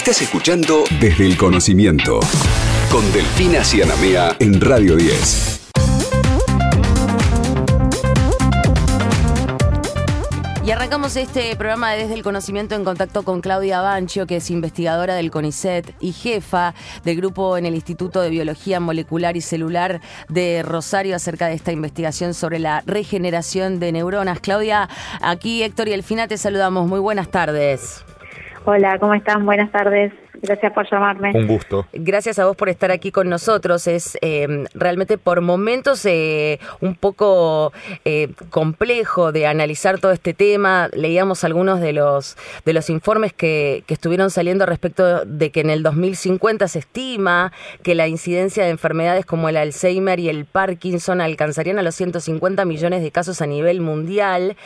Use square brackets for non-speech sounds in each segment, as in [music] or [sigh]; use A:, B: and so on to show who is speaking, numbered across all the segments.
A: Estás escuchando Desde el Conocimiento con Delfina Cianamea en Radio 10.
B: Y arrancamos este programa desde el conocimiento en contacto con Claudia Bancho, que es investigadora del CONICET y jefa del grupo en el Instituto de Biología Molecular y Celular de Rosario acerca de esta investigación sobre la regeneración de neuronas. Claudia, aquí Héctor y Elfina te saludamos. Muy buenas tardes.
C: Hola, ¿cómo están? Buenas tardes. Gracias por llamarme.
D: Un gusto.
B: Gracias a vos por estar aquí con nosotros. Es eh, realmente por momentos eh, un poco eh, complejo de analizar todo este tema. Leíamos algunos de los de los informes que, que, estuvieron saliendo respecto de que en el 2050 se estima que la incidencia de enfermedades como el Alzheimer y el Parkinson alcanzarían a los 150 millones de casos a nivel mundial.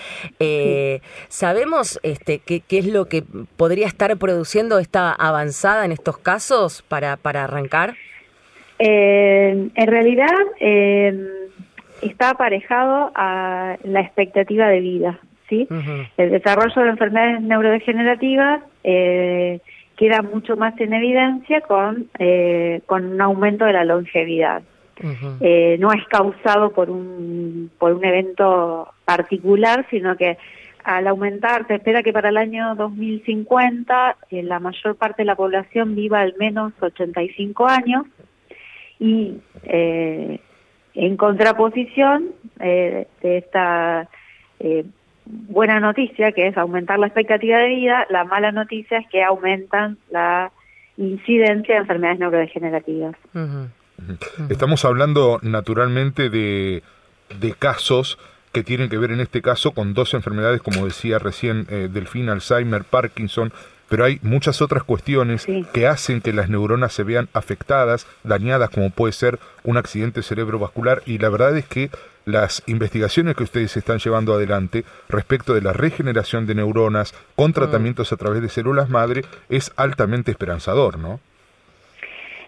B: ¿Sabemos este, qué, qué es lo que podría estar produciendo esta avanzada? En estos casos para, para arrancar?
C: Eh, en realidad eh, está aparejado a la expectativa de vida. ¿sí? El desarrollo de enfermedades neurodegenerativas eh, queda mucho más en evidencia con, con un aumento de la longevidad. no es causado por un, por un evento particular, sino que al aumentar, se espera que para el año 2050 eh, la mayor parte de la población viva al menos 85 años y eh, en contraposición eh, de esta buena noticia que es aumentar la expectativa de vida, la mala noticia es que aumentan la incidencia de enfermedades neurodegenerativas.
D: Estamos hablando naturalmente de, de casos que tienen que ver en este caso con dos enfermedades, como decía recién eh, Delfín, Alzheimer, Parkinson, pero hay muchas otras cuestiones que hacen que las neuronas se vean afectadas, dañadas, como puede ser un accidente cerebrovascular, y la verdad es que las investigaciones que ustedes están llevando adelante respecto de la regeneración de neuronas con mm. tratamientos a través de células madre es altamente esperanzador, ¿no?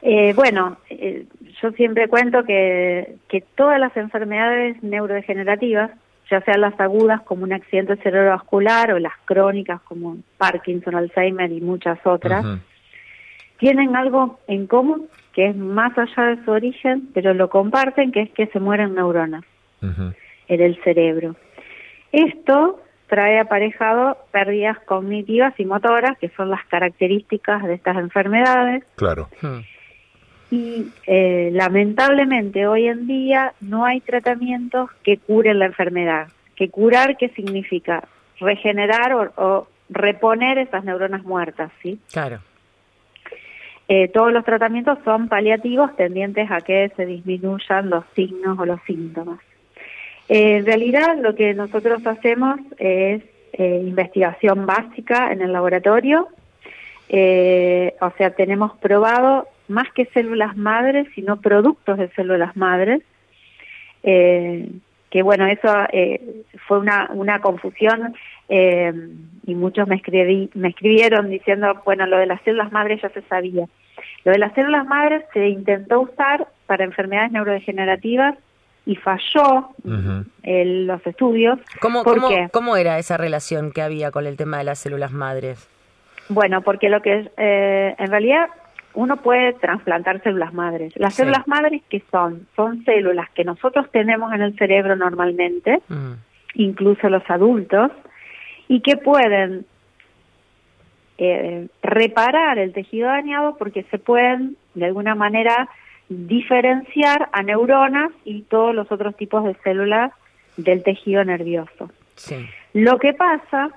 C: Eh, bueno, eh, yo siempre cuento que, que todas las enfermedades neurodegenerativas, ya sean las agudas como un accidente cerebrovascular o las crónicas como Parkinson, Alzheimer y muchas otras, tienen algo en común que es más allá de su origen, pero lo comparten, que es que se mueren neuronas en el cerebro. Esto trae aparejado pérdidas cognitivas y motoras, que son las características de estas enfermedades.
D: Claro
C: y eh, lamentablemente hoy en día no hay tratamientos que curen la enfermedad. Que curar, ¿qué significa? Regenerar o, reponer esas neuronas muertas, ¿sí?
B: Claro.
C: Eh, todos los tratamientos son paliativos tendientes a que se disminuyan los signos o los síntomas. Eh, en realidad lo que nosotros hacemos es investigación básica en el laboratorio, o sea, tenemos probado más que células madres, sino productos de células madres. Eh, que bueno, eso eh, fue una, una confusión eh, y muchos me, escribí, me escribieron diciendo, bueno, lo de las células madres ya se sabía. Lo de las células madres se intentó usar para enfermedades neurodegenerativas y falló en los estudios.
B: ¿Cómo, cómo, ¿Cómo era esa relación que había con el tema de las células madres?
C: Bueno, porque lo que en realidad uno puede trasplantar células madres. Las células madres, ¿qué son? Son células que nosotros tenemos en el cerebro normalmente, mm. incluso los adultos, y que pueden eh, reparar el tejido dañado porque se pueden, de alguna manera, diferenciar a neuronas y todos los otros tipos de células del tejido nervioso. Lo que pasa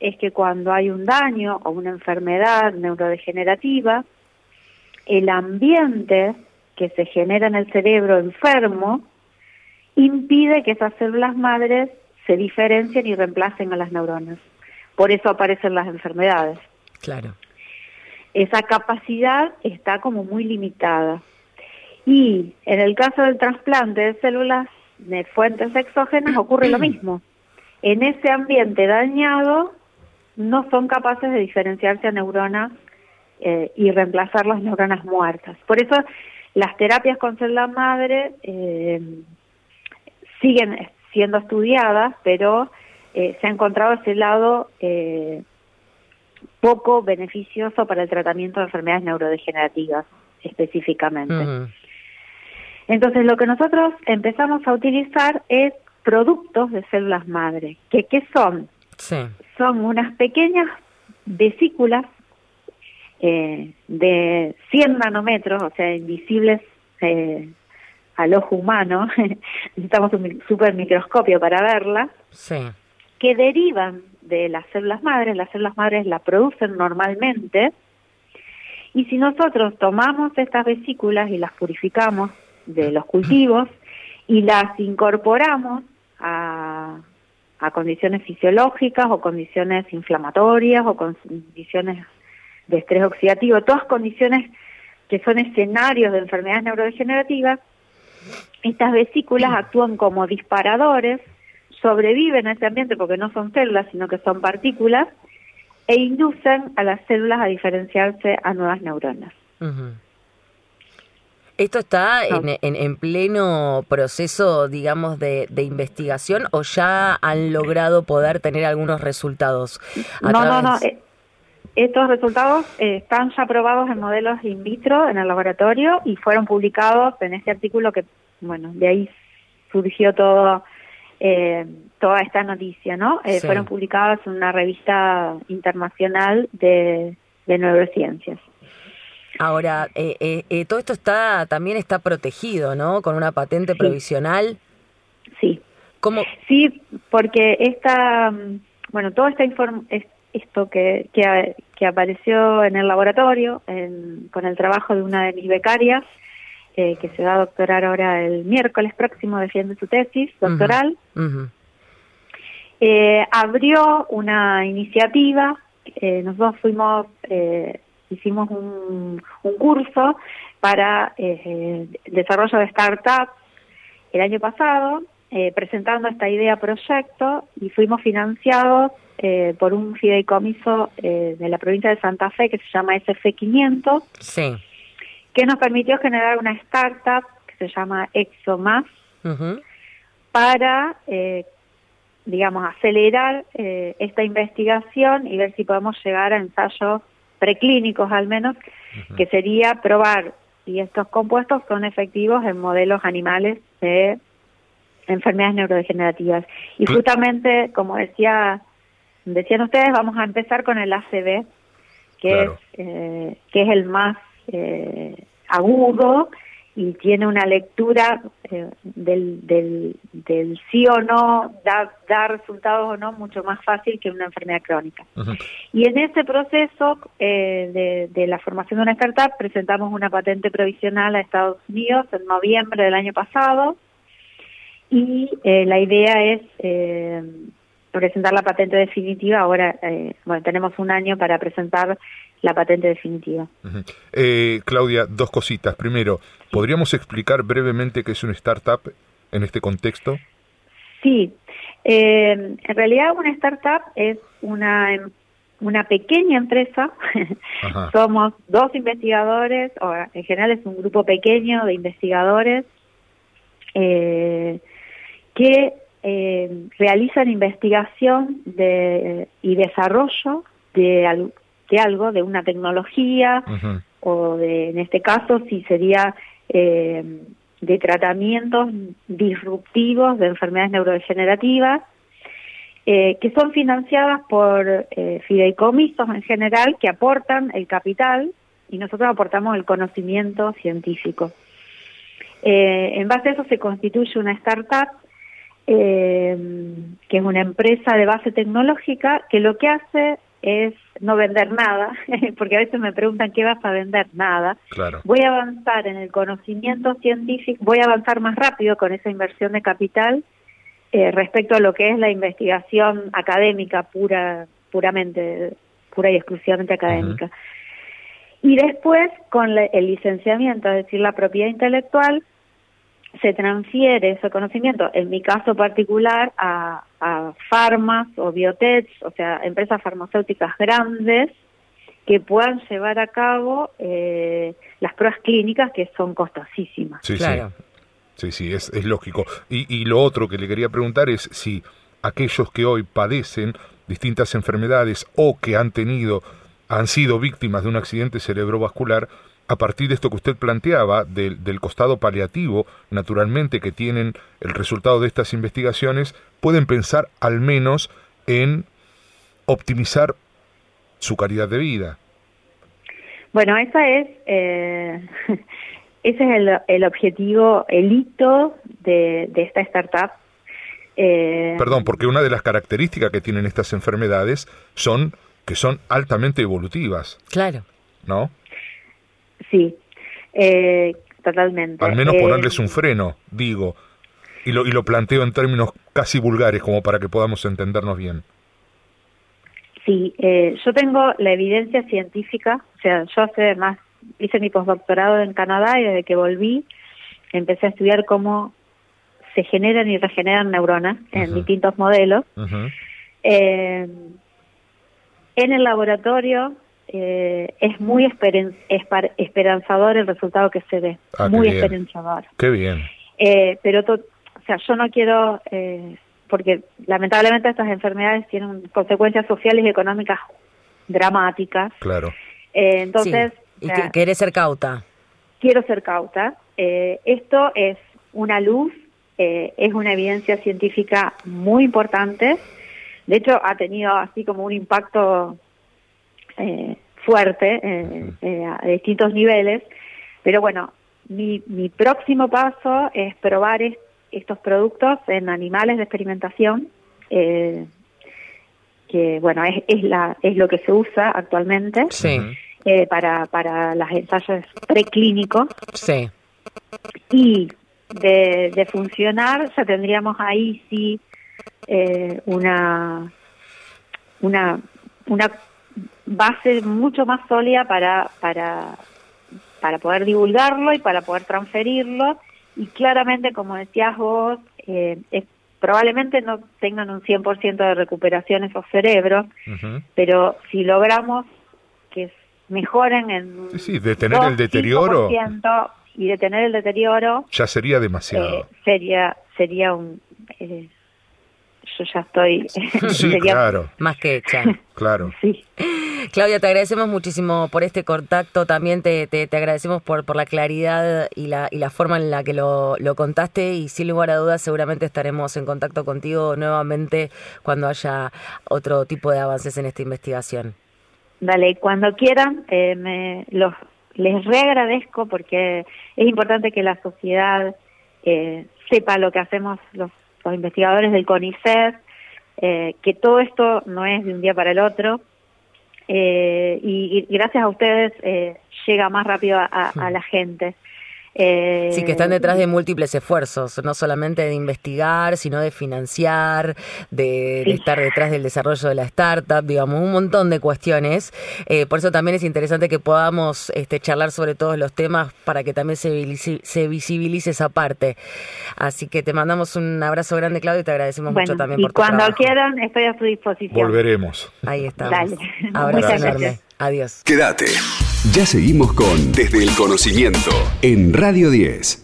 C: es que cuando hay un daño o una enfermedad neurodegenerativa, el ambiente que se genera en el cerebro enfermo impide que esas células madres se diferencien y reemplacen a las neuronas. Por eso aparecen las enfermedades.
B: Claro.
C: Esa capacidad está como muy limitada. Y en el caso del trasplante de células de fuentes exógenas ocurre lo mismo. En ese ambiente dañado no son capaces de diferenciarse a neuronas eh, y reemplazar las neuronas muertas. Por eso las terapias con célula madre eh, siguen siendo estudiadas, pero eh, se ha encontrado ese lado poco beneficioso para el tratamiento de enfermedades neurodegenerativas específicamente. Entonces lo que nosotros empezamos a utilizar es productos de células madre. ¿Que, ¿Qué son? Son unas pequeñas vesículas eh, de 100 nanómetros, o sea, invisibles eh, al ojo humano, [laughs] necesitamos un super microscopio para verlas, que derivan de las células madres, las células madres las producen normalmente, y si nosotros tomamos estas vesículas y las purificamos de los cultivos y las incorporamos a, a condiciones fisiológicas o condiciones inflamatorias o condiciones de estrés oxidativo, todas condiciones que son escenarios de enfermedades neurodegenerativas, estas vesículas actúan como disparadores, sobreviven a ese ambiente porque no son células, sino que son partículas, e inducen a las células a diferenciarse a nuevas neuronas.
B: ¿Esto está en, en, pleno proceso, digamos, de, investigación o ya han logrado poder tener algunos resultados?
C: no, no, no. Eh, estos resultados eh, están ya probados en modelos in vitro en el laboratorio y fueron publicados en este artículo que, bueno, de ahí surgió todo eh, toda esta noticia, ¿no? Eh, fueron publicados en una revista internacional de, neurociencias.
B: Ahora, todo esto está también está protegido, ¿no? Con una patente provisional.
C: Sí. ¿Cómo? Sí, porque esta, mm, bueno, toda esta información esto que, que, apareció en el laboratorio con el trabajo de una de mis becarias, eh, que se va a doctorar ahora el miércoles próximo, defiende su tesis doctoral, eh, abrió una iniciativa, eh, nosotros fuimos, hicimos un, un, curso para desarrollo de startups el año pasado, presentando esta idea proyecto y fuimos financiados eh, por un fideicomiso eh, de la provincia de Santa Fe que se llama SF500, sí. que nos permitió generar una startup que se llama ExoMás para, eh, digamos, acelerar esta investigación y ver si podemos llegar a ensayos preclínicos al menos, que sería probar si estos compuestos son efectivos en modelos animales de enfermedades neurodegenerativas. Y justamente, como decía decían ustedes, vamos a empezar con el ACB, que, es, eh, que es el más eh, agudo y tiene una lectura eh, del, del, del, sí o no, da, da, resultados o no mucho más fácil que una enfermedad crónica. Y en ese proceso de, de, la formación de una startup presentamos una patente provisional a Estados Unidos en noviembre del año pasado y la idea es presentar la patente definitiva. Ahora, eh, bueno, tenemos un año para presentar la patente definitiva.
D: eh, Claudia, dos cositas. Primero, ¿podríamos explicar brevemente qué es una startup en este contexto?
C: Sí, eh, en realidad una startup es una em, una pequeña empresa, [laughs] somos dos investigadores, o en general es un grupo pequeño de investigadores eh, que eh, realizan investigación de, y desarrollo de, de algo, de una tecnología, o de, en este caso, si sería eh, de tratamientos disruptivos de enfermedades neurodegenerativas, eh, que son financiadas por eh, fideicomisos en general que aportan el capital y nosotros aportamos el conocimiento científico. En base a eso se constituye una startup eh, que es una empresa de base tecnológica que lo que hace es no vender nada, [laughs] porque a veces me preguntan qué vas a vender, nada. Voy a avanzar en el conocimiento científico, voy a avanzar más rápido con esa inversión de capital eh, respecto a lo que es la investigación académica pura, puramente, pura y exclusivamente académica. Y después, con el licenciamiento, es decir, la propiedad intelectual, se transfiere ese conocimiento, en mi caso particular, a, a farmas o biotech, o sea, empresas farmacéuticas grandes que puedan llevar a cabo eh, las pruebas clínicas que son costosísimas.
D: Sí, sí. Sí, sí, es, es lógico. Y, y lo otro que le quería preguntar es si aquellos que hoy padecen distintas enfermedades o que han tenido, han sido víctimas de un accidente cerebrovascular, a partir de esto que usted planteaba, del, del, costado paliativo, naturalmente, que tienen el resultado de estas investigaciones, pueden pensar al menos en optimizar su calidad de vida.
C: Bueno, esa es, eh, [laughs] ese es el, el, objetivo, el hito de, de esta startup.
D: Eh, Perdón, porque una de las características que tienen estas enfermedades son que son altamente evolutivas.
B: Claro.
D: ¿No?
C: Sí, eh, totalmente.
D: Al menos ponerles un freno, digo, y lo, y lo planteo en términos casi vulgares como para que podamos entendernos bien.
C: Sí, eh, yo tengo la evidencia científica, o sea, yo hace más, hice mi postdoctorado en Canadá y desde que volví empecé a estudiar cómo se generan y regeneran neuronas en distintos modelos. eh, en el laboratorio eh, es muy esperen, esperanzador el resultado que se ve,
D: ah,
C: muy
D: qué
C: esperanzador.
D: Qué bien.
C: Eh, pero, to, o sea, yo no quiero eh, porque lamentablemente estas enfermedades tienen consecuencias sociales y económicas dramáticas.
D: Claro.
C: Eh, entonces...
B: Sí. Y o sea, querés ser cauta.
C: Quiero ser cauta. Eh, esto es una luz, eh, es una evidencia científica muy importante. De hecho, ha tenido así como un impacto eh, fuerte eh, a distintos niveles. Pero bueno, mi, mi próximo paso es probar esto estos productos en animales de experimentación, eh, que bueno, es, es, la, es lo que se usa actualmente
B: sí.
C: eh, para, para los ensayos preclínicos.
B: Sí.
C: Y de, de funcionar, ya tendríamos ahí sí eh, una, una, una base mucho más sólida para, para, para poder divulgarlo y para poder transferirlo y claramente, como decías vos, eh, es, probablemente no tengan un 100% de recuperación esos cerebros, uh -huh. pero si logramos que mejoren en
D: sí, sí, detener el deterioro
C: y detener el deterioro
D: ya sería demasiado
C: eh, sería sería un eh, yo ya estoy [laughs]
D: sí, [laughs]
C: sería
D: claro.
B: Más que hecha [laughs]
D: claro.
C: Sí.
B: Claudia, te agradecemos muchísimo por este contacto, también te, te, te agradecemos por, por la claridad y la, y la forma en la que lo, lo, contaste. Y sin lugar a dudas seguramente estaremos en contacto contigo nuevamente cuando haya otro tipo de avances en esta investigación.
C: Dale, cuando quieran, eh, me, los, les reagradezco porque es importante que la sociedad eh, sepa lo que hacemos los, los investigadores del CONICET, eh, que todo esto no es de un día para el otro, eh, y, y, gracias a ustedes eh, llega más rápido a, a, a la gente.
B: Eh, sí, que están detrás de múltiples esfuerzos, no solamente de investigar, sino de financiar, de, sí. de estar detrás del desarrollo de la startup, digamos, un montón de cuestiones. Eh, por eso también es interesante que podamos este, charlar sobre todos los temas para que también se, se visibilice esa parte. Así que te mandamos un abrazo grande, Claudio, y te agradecemos
C: bueno,
B: mucho también
C: y
B: por tu
C: cuando
B: trabajo.
C: quieran, estoy a su disposición.
D: Volveremos.
B: Ahí estamos.
C: Dale.
B: Abrazo enorme. Adiós.
A: Quédate. Ya seguimos con Desde el Conocimiento en Radio 10.